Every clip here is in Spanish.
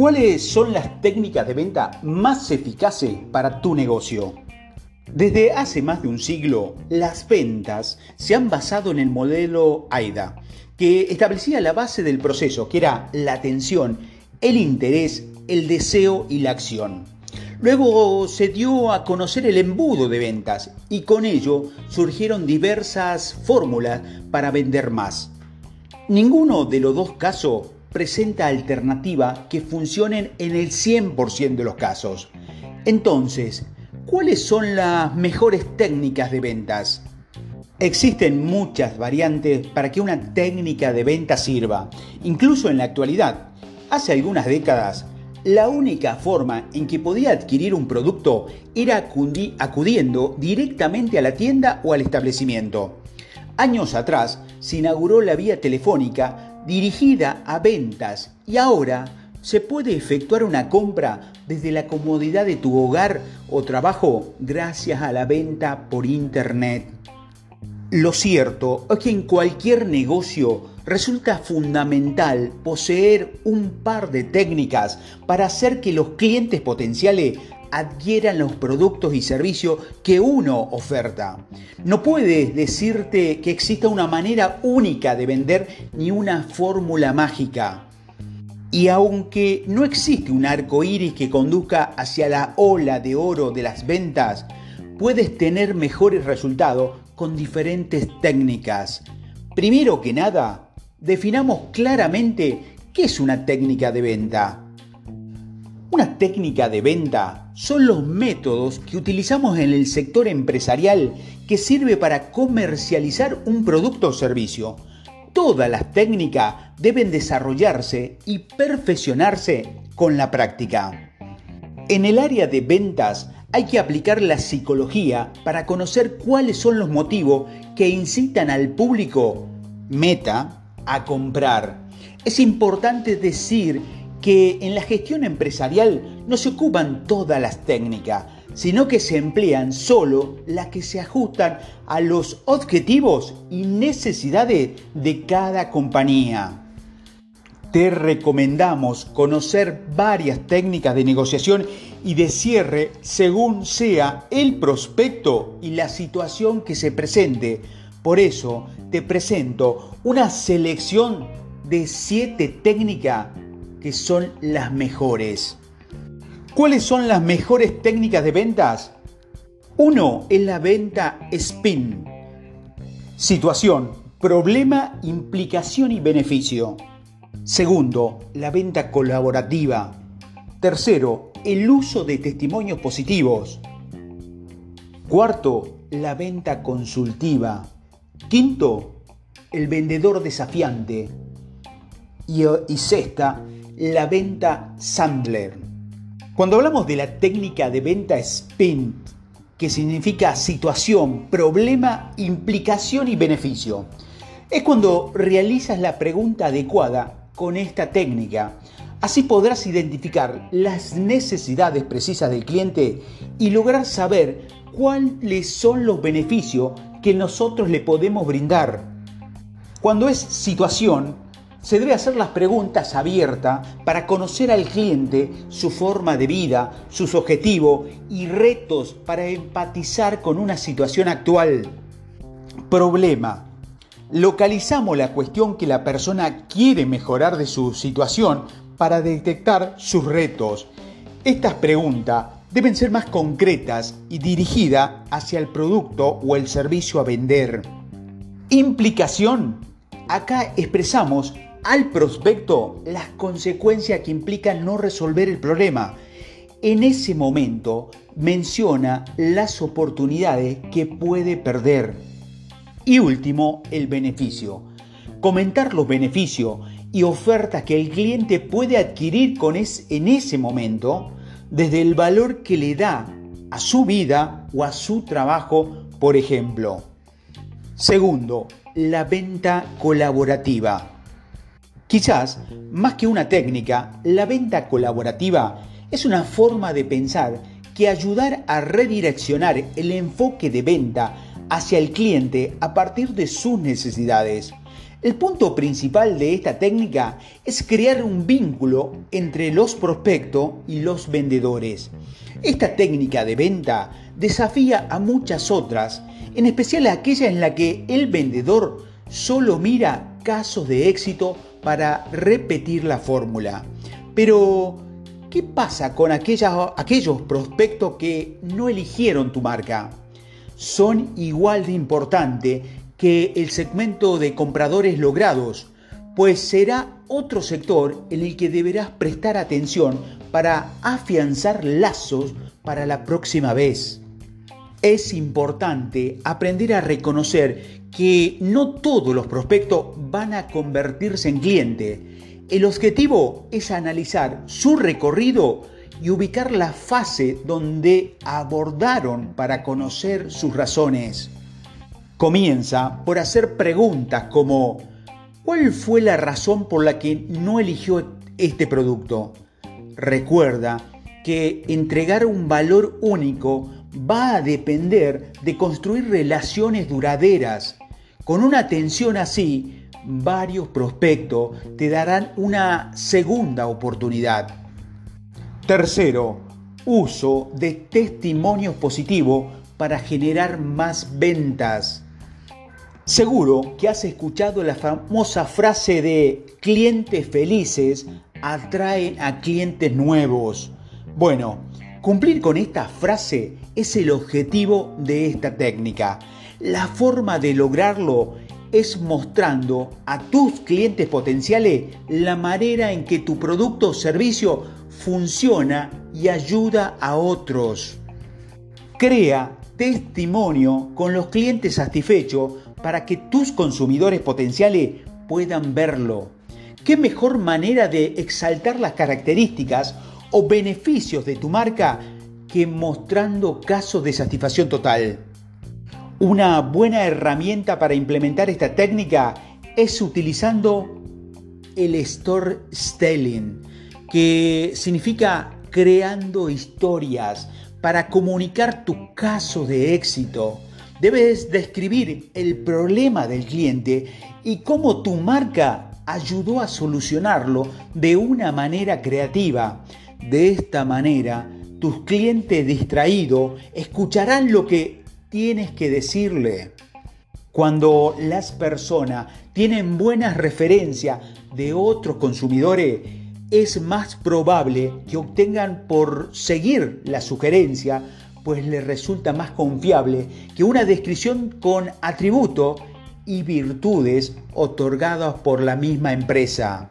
¿Cuáles son las técnicas de venta más eficaces para tu negocio? Desde hace más de un siglo, las ventas se han basado en el modelo AIDA, que establecía la base del proceso, que era la atención, el interés, el deseo y la acción. Luego se dio a conocer el embudo de ventas y con ello surgieron diversas fórmulas para vender más. Ninguno de los dos casos presenta alternativas que funcionen en el 100% de los casos. Entonces, ¿cuáles son las mejores técnicas de ventas? Existen muchas variantes para que una técnica de venta sirva, incluso en la actualidad. Hace algunas décadas, la única forma en que podía adquirir un producto era acudiendo directamente a la tienda o al establecimiento. Años atrás se inauguró la vía telefónica dirigida a ventas y ahora se puede efectuar una compra desde la comodidad de tu hogar o trabajo gracias a la venta por internet. Lo cierto es que en cualquier negocio resulta fundamental poseer un par de técnicas para hacer que los clientes potenciales adquieran los productos y servicios que uno oferta. No puedes decirte que exista una manera única de vender ni una fórmula mágica. Y aunque no existe un arco iris que conduzca hacia la ola de oro de las ventas, puedes tener mejores resultados con diferentes técnicas. Primero que nada, definamos claramente qué es una técnica de venta. Una técnica de venta son los métodos que utilizamos en el sector empresarial que sirve para comercializar un producto o servicio. Todas las técnicas deben desarrollarse y perfeccionarse con la práctica. En el área de ventas hay que aplicar la psicología para conocer cuáles son los motivos que incitan al público meta a comprar. Es importante decir que en la gestión empresarial no se ocupan todas las técnicas, sino que se emplean solo las que se ajustan a los objetivos y necesidades de cada compañía. Te recomendamos conocer varias técnicas de negociación y de cierre según sea el prospecto y la situación que se presente. Por eso te presento una selección de siete técnicas que son las mejores. ¿Cuáles son las mejores técnicas de ventas? Uno es la venta spin. Situación, problema, implicación y beneficio. Segundo, la venta colaborativa. Tercero, el uso de testimonios positivos. Cuarto, la venta consultiva. Quinto, el vendedor desafiante. Y, sexta, la venta Sandler. Cuando hablamos de la técnica de venta SPINT, que significa situación, problema, implicación y beneficio, es cuando realizas la pregunta adecuada con esta técnica. Así podrás identificar las necesidades precisas del cliente y lograr saber cuáles son los beneficios que nosotros le podemos brindar. Cuando es situación, se debe hacer las preguntas abiertas para conocer al cliente, su forma de vida, sus objetivos y retos para empatizar con una situación actual. Problema. Localizamos la cuestión que la persona quiere mejorar de su situación para detectar sus retos. Estas preguntas deben ser más concretas y dirigidas hacia el producto o el servicio a vender. Implicación. Acá expresamos al prospecto las consecuencias que implican no resolver el problema. En ese momento menciona las oportunidades que puede perder. Y último, el beneficio. Comentar los beneficios y ofertas que el cliente puede adquirir con en ese momento desde el valor que le da a su vida o a su trabajo, por ejemplo. Segundo, la venta colaborativa. Quizás, más que una técnica, la venta colaborativa es una forma de pensar que ayudar a redireccionar el enfoque de venta hacia el cliente a partir de sus necesidades. El punto principal de esta técnica es crear un vínculo entre los prospectos y los vendedores. Esta técnica de venta desafía a muchas otras, en especial aquella en la que el vendedor solo mira casos de éxito para repetir la fórmula. Pero, ¿qué pasa con aquellos prospectos que no eligieron tu marca? Son igual de importante que el segmento de compradores logrados, pues será otro sector en el que deberás prestar atención para afianzar lazos para la próxima vez. Es importante aprender a reconocer que no todos los prospectos van a convertirse en cliente. El objetivo es analizar su recorrido y ubicar la fase donde abordaron para conocer sus razones. Comienza por hacer preguntas como ¿cuál fue la razón por la que no eligió este producto? Recuerda que entregar un valor único va a depender de construir relaciones duraderas. Con una atención así, varios prospectos te darán una segunda oportunidad. Tercero, uso de testimonios positivos para generar más ventas. Seguro que has escuchado la famosa frase de clientes felices atraen a clientes nuevos. Bueno, cumplir con esta frase es el objetivo de esta técnica. La forma de lograrlo es mostrando a tus clientes potenciales la manera en que tu producto o servicio funciona y ayuda a otros. Crea testimonio con los clientes satisfechos para que tus consumidores potenciales puedan verlo. ¿Qué mejor manera de exaltar las características o beneficios de tu marca que mostrando casos de satisfacción total? Una buena herramienta para implementar esta técnica es utilizando el storytelling, que significa creando historias para comunicar tu caso de éxito Debes describir el problema del cliente y cómo tu marca ayudó a solucionarlo de una manera creativa. De esta manera, tus clientes distraídos escucharán lo que tienes que decirle. Cuando las personas tienen buenas referencias de otros consumidores, es más probable que obtengan por seguir la sugerencia pues le resulta más confiable que una descripción con atributo y virtudes otorgadas por la misma empresa.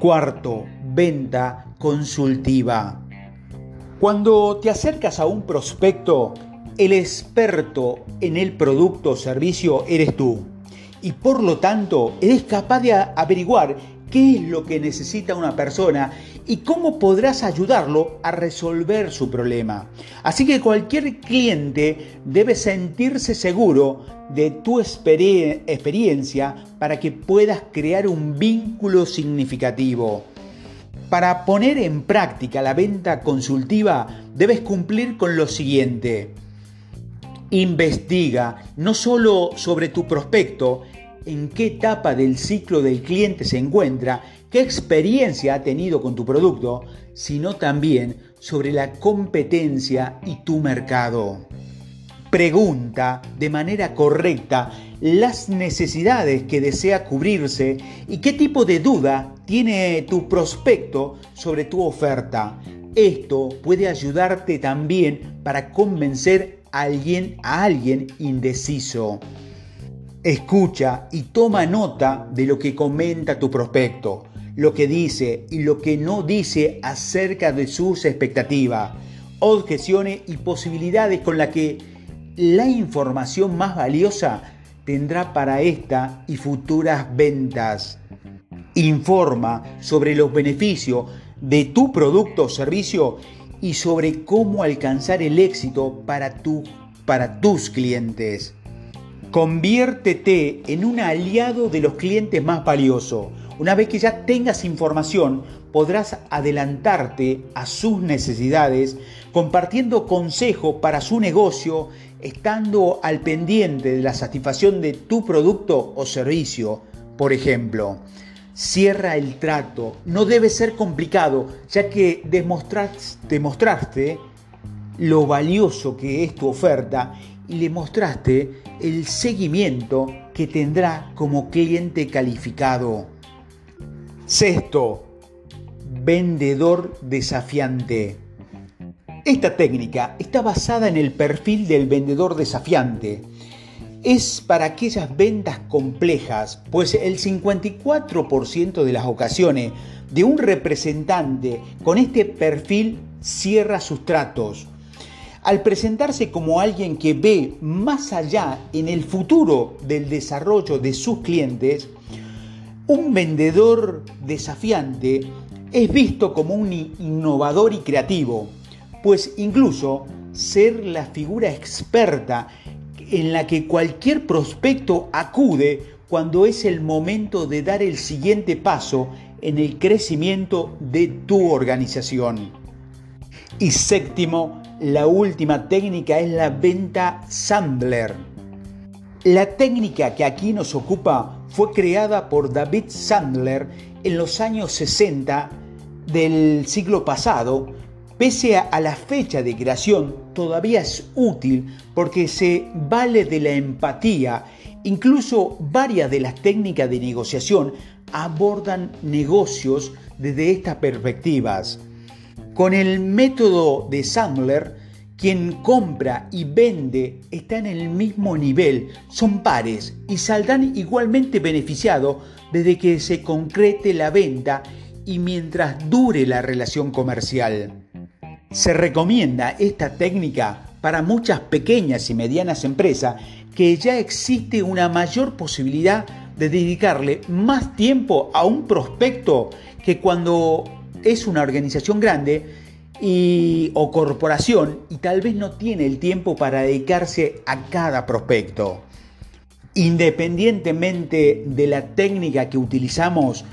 Cuarto, venta consultiva. Cuando te acercas a un prospecto, el experto en el producto o servicio eres tú. Y por lo tanto, eres capaz de averiguar qué es lo que necesita una persona y cómo podrás ayudarlo a resolver su problema. Así que cualquier cliente debe sentirse seguro de tu experiencia para que puedas crear un vínculo significativo. Para poner en práctica la venta consultiva debes cumplir con lo siguiente. Investiga no solo sobre tu prospecto, en qué etapa del ciclo del cliente se encuentra, qué experiencia ha tenido con tu producto, sino también sobre la competencia y tu mercado. Pregunta de manera correcta las necesidades que desea cubrirse y qué tipo de duda tiene tu prospecto sobre tu oferta. Esto puede ayudarte también para convencer a alguien, a alguien indeciso. Escucha y toma nota de lo que comenta tu prospecto, lo que dice y lo que no dice acerca de sus expectativas, objeciones y posibilidades con las que la información más valiosa tendrá para esta y futuras ventas. Informa sobre los beneficios de tu producto o servicio y sobre cómo alcanzar el éxito para, tu, para tus clientes. Conviértete en un aliado de los clientes más valiosos. Una vez que ya tengas información, podrás adelantarte a sus necesidades compartiendo consejos para su negocio, estando al pendiente de la satisfacción de tu producto o servicio. Por ejemplo, cierra el trato. No debe ser complicado, ya que demostraste lo valioso que es tu oferta y le mostraste el seguimiento que tendrá como cliente calificado. Sexto, vendedor desafiante. Esta técnica está basada en el perfil del vendedor desafiante. Es para aquellas ventas complejas, pues el 54% de las ocasiones de un representante con este perfil cierra sus tratos. Al presentarse como alguien que ve más allá en el futuro del desarrollo de sus clientes, un vendedor desafiante es visto como un innovador y creativo pues incluso ser la figura experta en la que cualquier prospecto acude cuando es el momento de dar el siguiente paso en el crecimiento de tu organización. Y séptimo, la última técnica es la venta Sandler. La técnica que aquí nos ocupa fue creada por David Sandler en los años 60 del siglo pasado Pese a la fecha de creación, todavía es útil porque se vale de la empatía. Incluso varias de las técnicas de negociación abordan negocios desde estas perspectivas. Con el método de Sandler, quien compra y vende están en el mismo nivel, son pares y saldrán igualmente beneficiados desde que se concrete la venta y mientras dure la relación comercial. Se recomienda esta técnica para muchas pequeñas y medianas empresas que ya existe una mayor posibilidad de dedicarle más tiempo a un prospecto que cuando es una organización grande y, o corporación y tal vez no tiene el tiempo para dedicarse a cada prospecto. Independientemente de la técnica que utilizamos,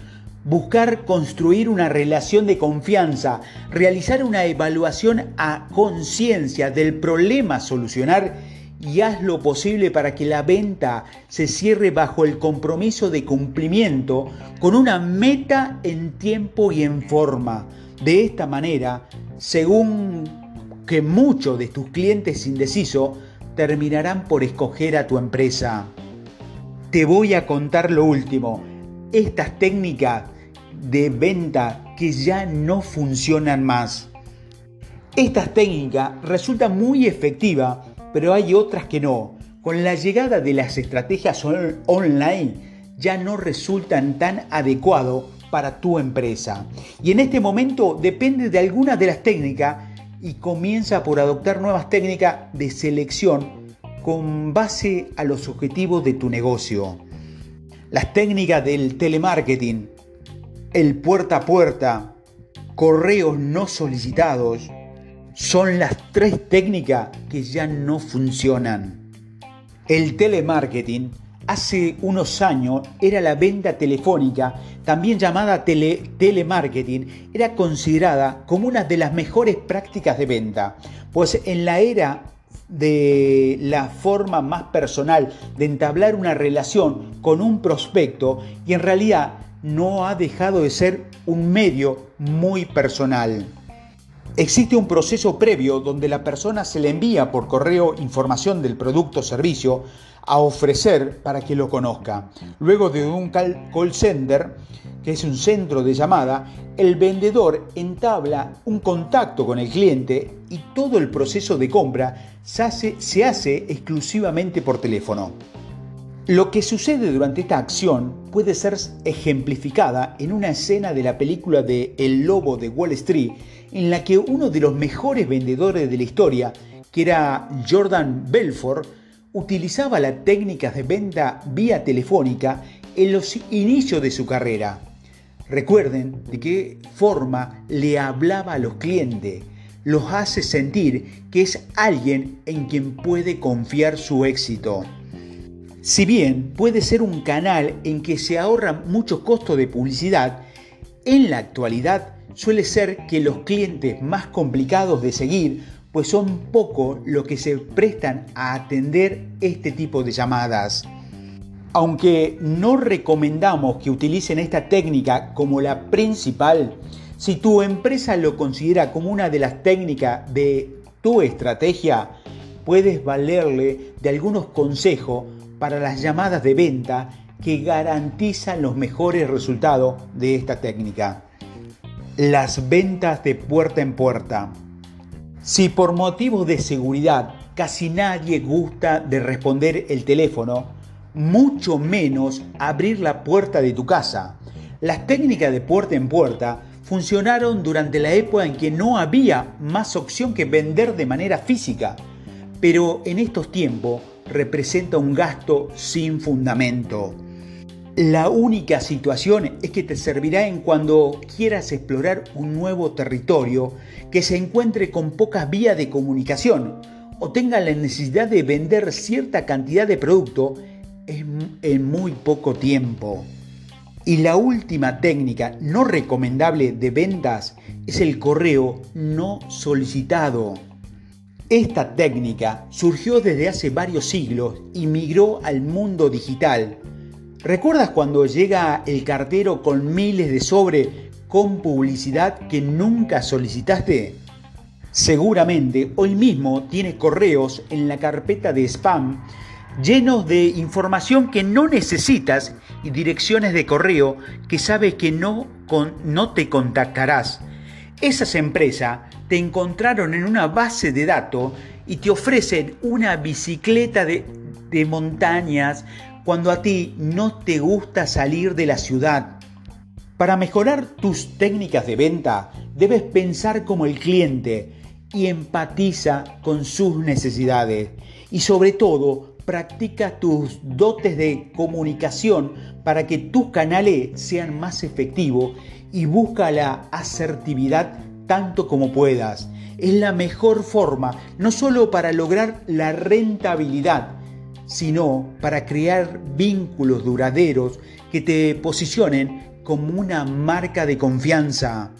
buscar construir una relación de confianza, realizar una evaluación a conciencia del problema a solucionar y haz lo posible para que la venta se cierre bajo el compromiso de cumplimiento con una meta en tiempo y en forma. De esta manera, según que muchos de tus clientes indecisos terminarán por escoger a tu empresa. Te voy a contar lo último. Estas técnicas de venta que ya no funcionan más. Estas técnicas resultan muy efectivas, pero hay otras que no. Con la llegada de las estrategias online ya no resultan tan adecuados para tu empresa. Y en este momento depende de algunas de las técnicas y comienza por adoptar nuevas técnicas de selección con base a los objetivos de tu negocio. Las técnicas del telemarketing, el puerta a puerta, correos no solicitados, son las tres técnicas que ya no funcionan. El telemarketing hace unos años era la venta telefónica, también llamada telemarketing, era considerada como una de las mejores prácticas de venta, pues en la era de la forma más personal de entablar una relación con un prospecto y en realidad no ha dejado de ser un medio muy personal. Existe un proceso previo donde la persona se le envía por correo información del producto o servicio a ofrecer para que lo conozca. Luego de un call center, que es un centro de llamada, el vendedor entabla un contacto con el cliente y todo el proceso de compra se hace, se hace exclusivamente por teléfono. Lo que sucede durante esta acción puede ser ejemplificada en una escena de la película de El Lobo de Wall Street, en la que uno de los mejores vendedores de la historia, que era Jordan Belfort, utilizaba las técnicas de venta vía telefónica en los inicios de su carrera. Recuerden de qué forma le hablaba a los clientes, los hace sentir que es alguien en quien puede confiar su éxito. Si bien puede ser un canal en que se ahorra mucho costo de publicidad, en la actualidad suele ser que los clientes más complicados de seguir, pues son pocos los que se prestan a atender este tipo de llamadas. Aunque no recomendamos que utilicen esta técnica como la principal, si tu empresa lo considera como una de las técnicas de tu estrategia, puedes valerle de algunos consejos para las llamadas de venta que garantizan los mejores resultados de esta técnica. Las ventas de puerta en puerta. Si por motivos de seguridad casi nadie gusta de responder el teléfono, mucho menos abrir la puerta de tu casa. Las técnicas de puerta en puerta funcionaron durante la época en que no había más opción que vender de manera física, pero en estos tiempos representa un gasto sin fundamento. La única situación es que te servirá en cuando quieras explorar un nuevo territorio que se encuentre con pocas vías de comunicación o tenga la necesidad de vender cierta cantidad de producto en muy poco tiempo. Y la última técnica no recomendable de ventas es el correo no solicitado. Esta técnica surgió desde hace varios siglos y migró al mundo digital ¿Recuerdas cuando llega el cartero con miles de sobre con publicidad que nunca solicitaste? Seguramente hoy mismo tienes correos en la carpeta de spam llenos de información que no necesitas y direcciones de correo que sabes que no, no te contactarás. Esas empresas te encontraron en una base de datos y te ofrecen una bicicleta de, de montañas cuando a ti no te gusta salir de la ciudad. Para mejorar tus técnicas de venta, debes pensar como el cliente y empatiza con sus necesidades. Y sobre todo, practica tus dotes de comunicación para que tus canales sean más efectivos y busca la asertividad tanto como puedas. Es la mejor forma, no solo para lograr la rentabilidad, sino para crear vínculos duraderos que te posicionen como una marca de confianza.